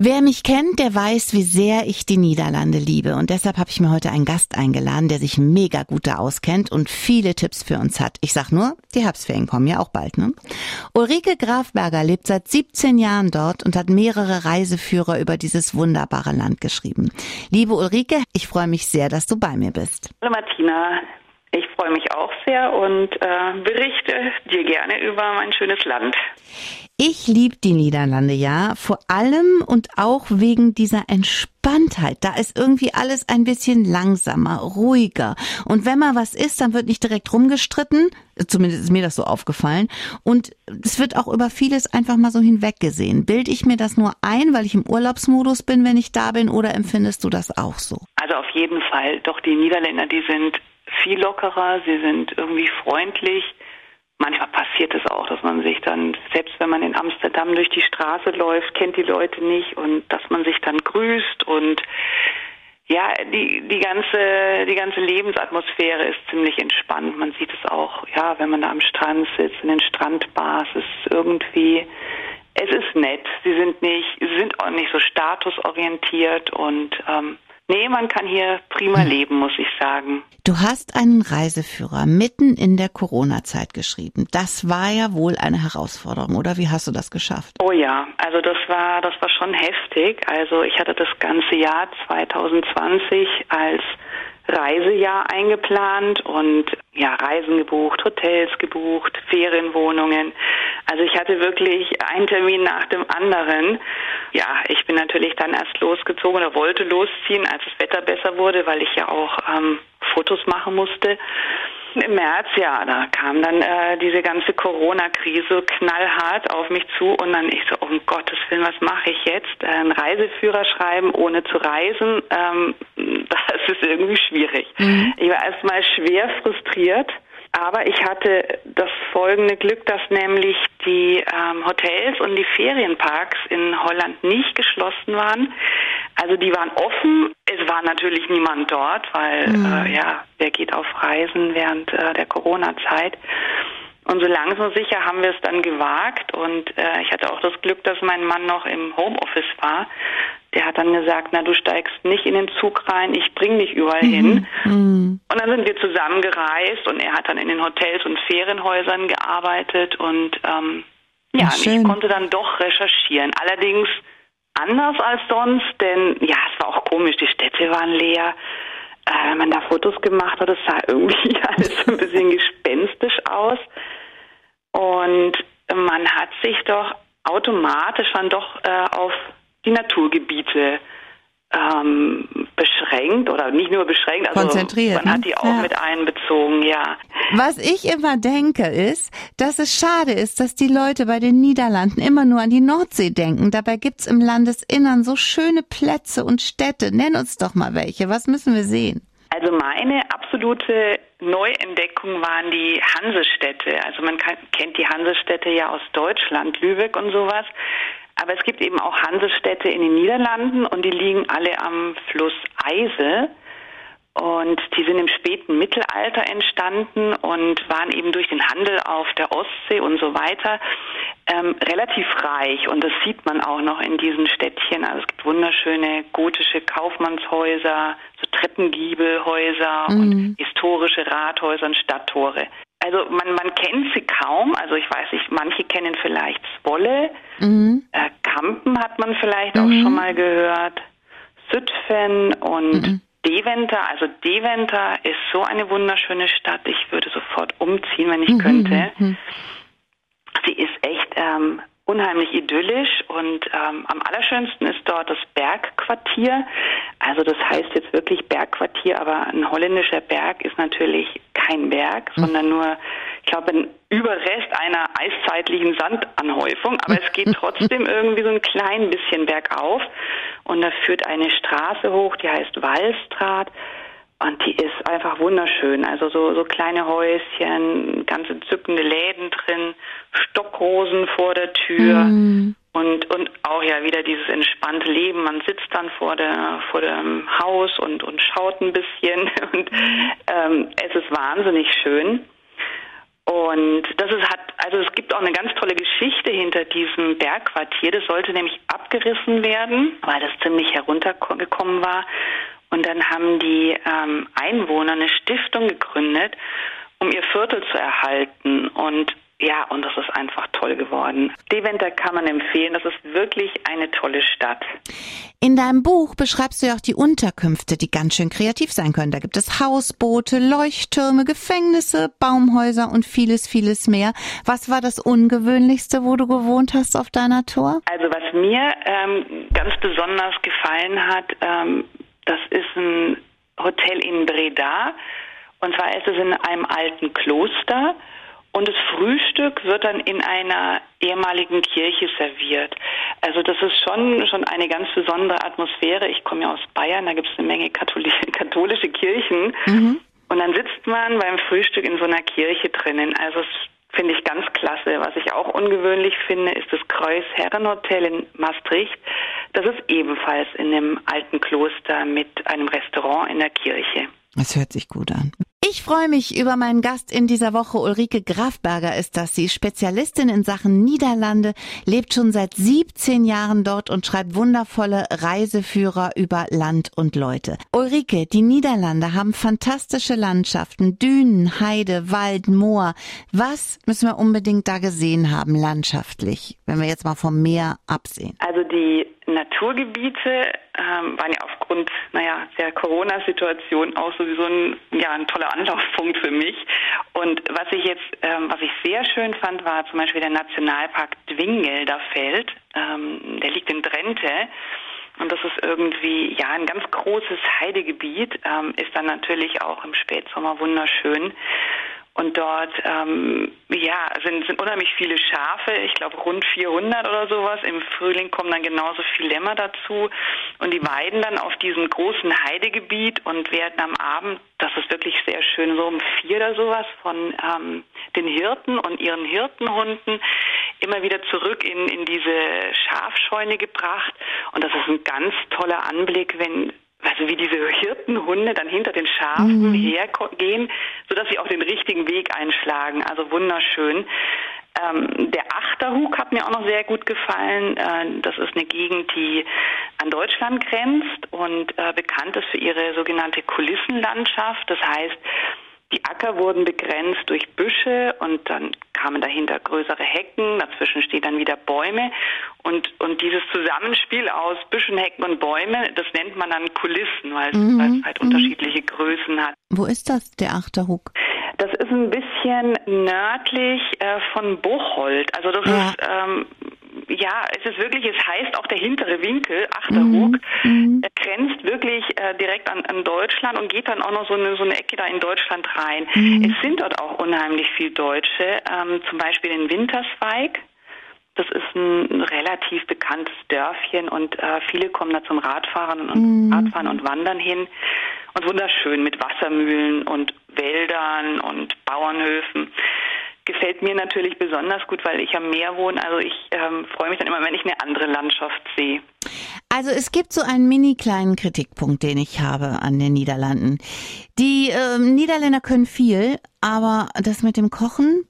Wer mich kennt, der weiß, wie sehr ich die Niederlande liebe. Und deshalb habe ich mir heute einen Gast eingeladen, der sich mega gut da auskennt und viele Tipps für uns hat. Ich sag nur, die Herbstferien kommen ja auch bald, ne? Ulrike Grafberger lebt seit 17 Jahren dort und hat mehrere Reiseführer über dieses wunderbare Land geschrieben. Liebe Ulrike, ich freue mich sehr, dass du bei mir bist. Hallo Martina. Ich freue mich auch sehr und äh, berichte dir gerne über mein schönes Land. Ich liebe die Niederlande ja, vor allem und auch wegen dieser Entspanntheit. Da ist irgendwie alles ein bisschen langsamer, ruhiger. Und wenn mal was ist, dann wird nicht direkt rumgestritten. Zumindest ist mir das so aufgefallen. Und es wird auch über vieles einfach mal so hinweggesehen. Bild ich mir das nur ein, weil ich im Urlaubsmodus bin, wenn ich da bin, oder empfindest du das auch so? Also auf jeden Fall. Doch die Niederländer, die sind viel lockerer, sie sind irgendwie freundlich manchmal passiert es auch, dass man sich dann, selbst wenn man in Amsterdam durch die Straße läuft, kennt die Leute nicht und dass man sich dann grüßt und ja, die, die ganze, die ganze Lebensatmosphäre ist ziemlich entspannt. Man sieht es auch, ja, wenn man da am Strand sitzt, in den Strandbars, ist irgendwie, es ist nett. Sie sind nicht, sie sind auch nicht so statusorientiert und ähm, Nee, man kann hier prima hm. leben, muss ich sagen. Du hast einen Reiseführer mitten in der Corona-Zeit geschrieben. Das war ja wohl eine Herausforderung, oder wie hast du das geschafft? Oh ja, also das war, das war schon heftig. Also ich hatte das ganze Jahr 2020 als Reisejahr eingeplant und ja, Reisen gebucht, Hotels gebucht, Ferienwohnungen. Also ich hatte wirklich einen Termin nach dem anderen. Ja, ich bin natürlich dann erst losgezogen oder wollte losziehen, als das Wetter besser wurde, weil ich ja auch ähm, Fotos machen musste. Im März, ja, da kam dann äh, diese ganze Corona-Krise knallhart auf mich zu und dann ich so, um Gottes Willen, was mache ich jetzt? Äh, einen Reiseführer schreiben, ohne zu reisen, ähm, das ist irgendwie schwierig. Mhm. Ich war erstmal schwer frustriert aber ich hatte das folgende Glück, dass nämlich die ähm, Hotels und die Ferienparks in Holland nicht geschlossen waren. Also die waren offen. Es war natürlich niemand dort, weil mhm. äh, ja, wer geht auf Reisen während äh, der Corona-Zeit. Und so langsam sicher haben wir es dann gewagt und äh, ich hatte auch das Glück, dass mein Mann noch im Homeoffice war. Der hat dann gesagt, na du steigst nicht in den Zug rein, ich bring dich überall mhm. hin. Mhm. Und dann sind wir zusammen gereist und er hat dann in den Hotels und Ferienhäusern gearbeitet und ähm, ja, ich konnte dann doch recherchieren. Allerdings anders als sonst, denn ja, es war auch komisch, die Städte waren leer. Äh, wenn man da Fotos gemacht hat, es sah irgendwie alles ein bisschen gespenstisch aus. Und man hat sich doch automatisch dann doch äh, auf die Naturgebiete ähm, beschränkt oder nicht nur beschränkt, also konzentriert. Man hat die auch ja. mit einbezogen, ja. Was ich immer denke ist, dass es schade ist, dass die Leute bei den Niederlanden immer nur an die Nordsee denken. Dabei gibt's im Landesinnern so schöne Plätze und Städte. Nenn uns doch mal welche. Was müssen wir sehen? Also meine absolute Neuentdeckung waren die Hansestädte. Also man kann, kennt die Hansestädte ja aus Deutschland, Lübeck und sowas. Aber es gibt eben auch Hansestädte in den Niederlanden und die liegen alle am Fluss Eise. Und die sind im späten Mittelalter entstanden und waren eben durch den Handel auf der Ostsee und so weiter ähm, relativ reich. Und das sieht man auch noch in diesen Städtchen. Also es gibt wunderschöne gotische Kaufmannshäuser, so Treppengiebelhäuser mhm. und historische Rathäuser und Stadttore. Also man, man kennt sie kaum. Also ich weiß nicht, manche kennen vielleicht Zwolle. Mhm. Äh, Kampen hat man vielleicht mhm. auch schon mal gehört. Südfen und mhm. Deventer. Also Deventer ist so eine wunderschöne Stadt. Ich würde sofort umziehen, wenn ich mhm. könnte. Mhm. Sie ist echt ähm, unheimlich idyllisch und ähm, am allerschönsten ist dort das Bergquartier. Also das heißt jetzt wirklich Bergquartier, aber ein holländischer Berg ist natürlich kein Berg, mhm. sondern nur, ich glaube, ein Überrest einer eiszeitlichen Sandanhäufung. Aber es geht trotzdem irgendwie so ein klein bisschen bergauf und da führt eine Straße hoch, die heißt Wallstraat. Und die ist einfach wunderschön. Also so, so kleine Häuschen, ganz entzückende Läden drin, Stockrosen vor der Tür. Mm. Und, und auch ja wieder dieses entspannte Leben. Man sitzt dann vor der vor dem Haus und, und schaut ein bisschen und ähm, es ist wahnsinnig schön. Und das ist, hat, also es gibt auch eine ganz tolle Geschichte hinter diesem Bergquartier. Das sollte nämlich abgerissen werden, weil das ziemlich heruntergekommen war. Und dann haben die ähm, Einwohner eine Stiftung gegründet, um ihr Viertel zu erhalten. Und ja, und das ist einfach toll geworden. Deventer kann man empfehlen. Das ist wirklich eine tolle Stadt. In deinem Buch beschreibst du ja auch die Unterkünfte, die ganz schön kreativ sein können. Da gibt es Hausboote, Leuchttürme, Gefängnisse, Baumhäuser und vieles, vieles mehr. Was war das Ungewöhnlichste, wo du gewohnt hast auf deiner Tour? Also was mir ähm, ganz besonders gefallen hat, ähm, das ist ein Hotel in Breda. Und zwar ist es in einem alten Kloster. Und das Frühstück wird dann in einer ehemaligen Kirche serviert. Also das ist schon, schon eine ganz besondere Atmosphäre. Ich komme ja aus Bayern, da gibt es eine Menge katholische, katholische Kirchen. Mhm. Und dann sitzt man beim Frühstück in so einer Kirche drinnen. Also das finde ich ganz klasse. Was ich auch ungewöhnlich finde, ist das Kreuz Herrenhotel in Maastricht. Das ist ebenfalls in einem alten Kloster mit einem Restaurant in der Kirche. Das hört sich gut an. Ich freue mich über meinen Gast in dieser Woche. Ulrike Grafberger ist das. Sie ist Spezialistin in Sachen Niederlande, lebt schon seit 17 Jahren dort und schreibt wundervolle Reiseführer über Land und Leute. Ulrike, die Niederlande haben fantastische Landschaften, Dünen, Heide, Wald, Moor. Was müssen wir unbedingt da gesehen haben landschaftlich, wenn wir jetzt mal vom Meer absehen? Also die Naturgebiete ähm, waren ja aufgrund, naja, der Corona-Situation auch sowieso ein, ja, ein toller Anlaufpunkt für mich. Und was ich jetzt, ähm, was ich sehr schön fand, war zum Beispiel der Nationalpark Dwingelder Feld. Ähm, der liegt in Drenthe. Und das ist irgendwie, ja, ein ganz großes Heidegebiet, ähm, ist dann natürlich auch im Spätsommer wunderschön. Und dort ähm, ja, sind, sind unheimlich viele Schafe, ich glaube rund 400 oder sowas. Im Frühling kommen dann genauso viel Lämmer dazu. Und die weiden dann auf diesem großen Heidegebiet und werden am Abend, das ist wirklich sehr schön, so um vier oder sowas von ähm, den Hirten und ihren Hirtenhunden immer wieder zurück in, in diese Schafscheune gebracht. Und das ist ein ganz toller Anblick, wenn also wie diese Hirtenhunde dann hinter den Schafen mhm. hergehen, sodass sie auch den richtigen Weg einschlagen. Also wunderschön. Ähm, der Achterhug hat mir auch noch sehr gut gefallen. Äh, das ist eine Gegend, die an Deutschland grenzt und äh, bekannt ist für ihre sogenannte Kulissenlandschaft. Das heißt, die Acker wurden begrenzt durch Büsche und dann kamen dahinter größere Hecken, dazwischen stehen dann wieder Bäume und, und dieses Zusammenspiel aus Büschen, Hecken und Bäume, das nennt man dann Kulissen, weil es, mhm. es halt mhm. unterschiedliche Größen hat. Wo ist das, der Achterhug? Das ist ein bisschen nördlich äh, von Bocholt. Also das ja. ist ähm, ja, es ist wirklich, es heißt auch der hintere Winkel, Achterhug, mhm. er grenzt wirklich äh, direkt an, an Deutschland und geht dann auch noch so eine, so eine Ecke da in Deutschland rein. Mhm. Es sind dort auch unheimlich viel Deutsche, ähm, zum Beispiel in Winterswijk. Das ist ein, ein relativ bekanntes Dörfchen und äh, viele kommen da zum Radfahren und mhm. Radfahren und Wandern hin. Und wunderschön mit Wassermühlen und gefällt mir natürlich besonders gut, weil ich am Meer wohne. Also ich ähm, freue mich dann immer, wenn ich eine andere Landschaft sehe. Also es gibt so einen mini kleinen Kritikpunkt, den ich habe an den Niederlanden. Die äh, Niederländer können viel, aber das mit dem Kochen,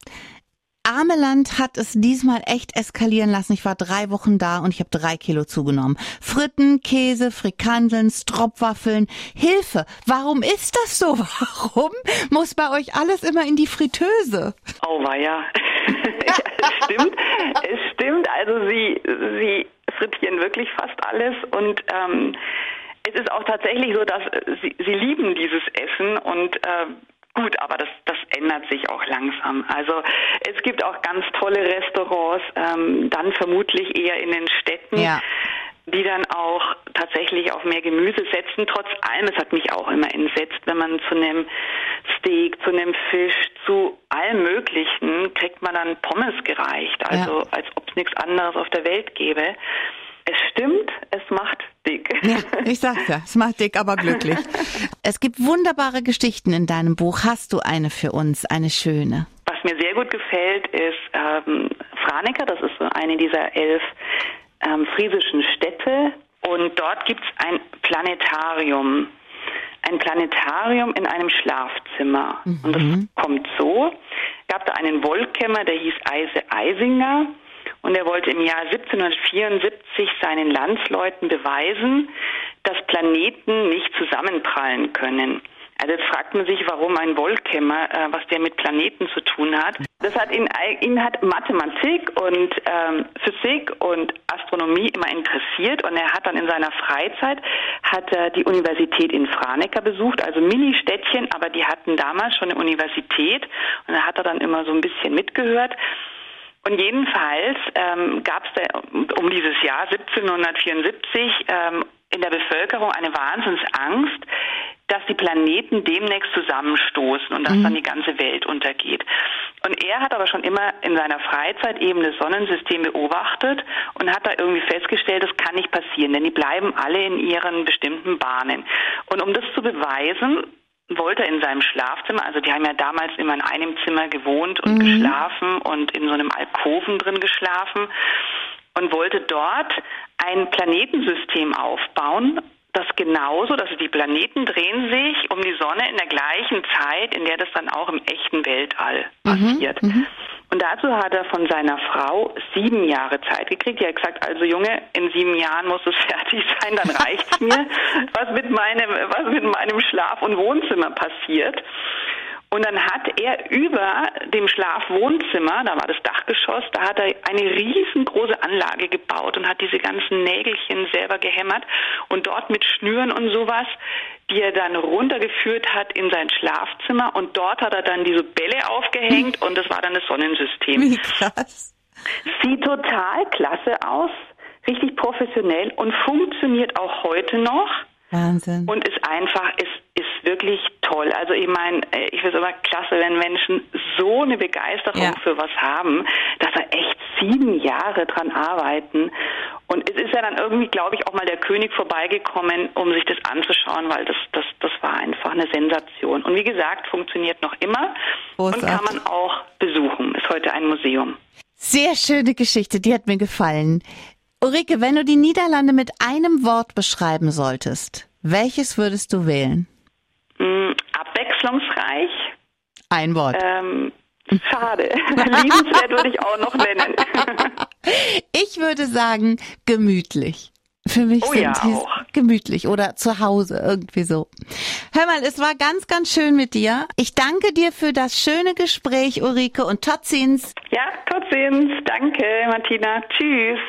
Ameland hat es diesmal echt eskalieren lassen. Ich war drei Wochen da und ich habe drei Kilo zugenommen. Fritten, Käse, Frikandeln, Stropwaffeln. Hilfe! Warum ist das so? Warum muss bei euch alles immer in die Fritteuse? Oh, war ja es stimmt. Es stimmt. Also sie, sie frittieren wirklich fast alles und ähm, es ist auch tatsächlich so, dass sie, sie lieben dieses Essen und äh, Gut, aber das, das ändert sich auch langsam. Also es gibt auch ganz tolle Restaurants, ähm, dann vermutlich eher in den Städten. Ja die dann auch tatsächlich auf mehr Gemüse setzen. Trotz allem, es hat mich auch immer entsetzt, wenn man zu einem Steak, zu einem Fisch, zu allem Möglichen kriegt man dann Pommes gereicht. Also ja. als ob es nichts anderes auf der Welt gäbe. Es stimmt, es macht dick. Ja, ich sag's ja, es macht dick, aber glücklich. es gibt wunderbare Geschichten in deinem Buch. Hast du eine für uns, eine schöne? Was mir sehr gut gefällt, ist ähm, Franeker. Das ist so eine dieser elf ähm, friesischen Städte. Und dort gibt's ein Planetarium. ein Planetarium in einem Schlafzimmer. Mhm. Und das mhm. kommt so, gab da einen Wollkämmer, der hieß Eise Eisinger. Und er wollte im Jahr 1774 seinen Landsleuten beweisen, dass Planeten nicht zusammenprallen können. Also jetzt fragt man sich, warum ein Wollkämmer, äh, was der mit Planeten zu tun hat. Das hat ihn, ihn hat Mathematik und ähm, Physik und Astronomie immer interessiert und er hat dann in seiner Freizeit hat er die Universität in Franeker besucht, also Mini-Städtchen, aber die hatten damals schon eine Universität und da hat er dann immer so ein bisschen mitgehört. Und jedenfalls ähm, gab es um dieses Jahr 1774 ähm, in der Bevölkerung eine Wahnsinnsangst, dass die Planeten demnächst zusammenstoßen und dass mhm. dann die ganze Welt untergeht. Und er hat aber schon immer in seiner Freizeit eben das Sonnensystem beobachtet und hat da irgendwie festgestellt, das kann nicht passieren, denn die bleiben alle in ihren bestimmten Bahnen. Und um das zu beweisen, wollte in seinem Schlafzimmer, also die haben ja damals immer in einem Zimmer gewohnt und mhm. geschlafen und in so einem Alkoven drin geschlafen und wollte dort ein Planetensystem aufbauen, das genauso, dass die Planeten drehen sich um die Sonne in der gleichen Zeit, in der das dann auch im echten Weltall mhm, passiert. Mhm, und dazu hat er von seiner Frau sieben Jahre Zeit gekriegt. Die hat gesagt, also Junge, in sieben Jahren muss es fertig sein, dann reicht's mir, was mit meinem, was mit meinem Schlaf- und Wohnzimmer passiert. Und dann hat er über dem Schlafwohnzimmer, da war das Dachgeschoss, da hat er eine riesengroße Anlage gebaut und hat diese ganzen Nägelchen selber gehämmert und dort mit Schnüren und sowas, die er dann runtergeführt hat in sein Schlafzimmer und dort hat er dann diese Bälle aufgehängt und das war dann das Sonnensystem. Wie krass. Sieht total klasse aus, richtig professionell und funktioniert auch heute noch. Wahnsinn. Und ist einfach, ist, ist wirklich toll. Also ich meine, äh, ich finde es immer klasse, wenn Menschen so eine Begeisterung ja. für was haben, dass er echt sieben Jahre dran arbeiten. Und es ist ja dann irgendwie, glaube ich, auch mal der König vorbeigekommen, um sich das anzuschauen, weil das, das, das war einfach eine Sensation. Und wie gesagt, funktioniert noch immer Großartig. und kann man auch besuchen. Ist heute ein Museum. Sehr schöne Geschichte, die hat mir gefallen. Ulrike, wenn du die Niederlande mit einem Wort beschreiben solltest, welches würdest du wählen? Mm, abwechslungsreich. Ein Wort. Ähm, schade. Liebenswert würde ich auch noch nennen. ich würde sagen, gemütlich. Für mich oh sind ja, sie gemütlich oder zu Hause irgendwie so. Hör mal, es war ganz, ganz schön mit dir. Ich danke dir für das schöne Gespräch, Ulrike, und Totzins. Ja, Totzins. Danke, Martina. Tschüss.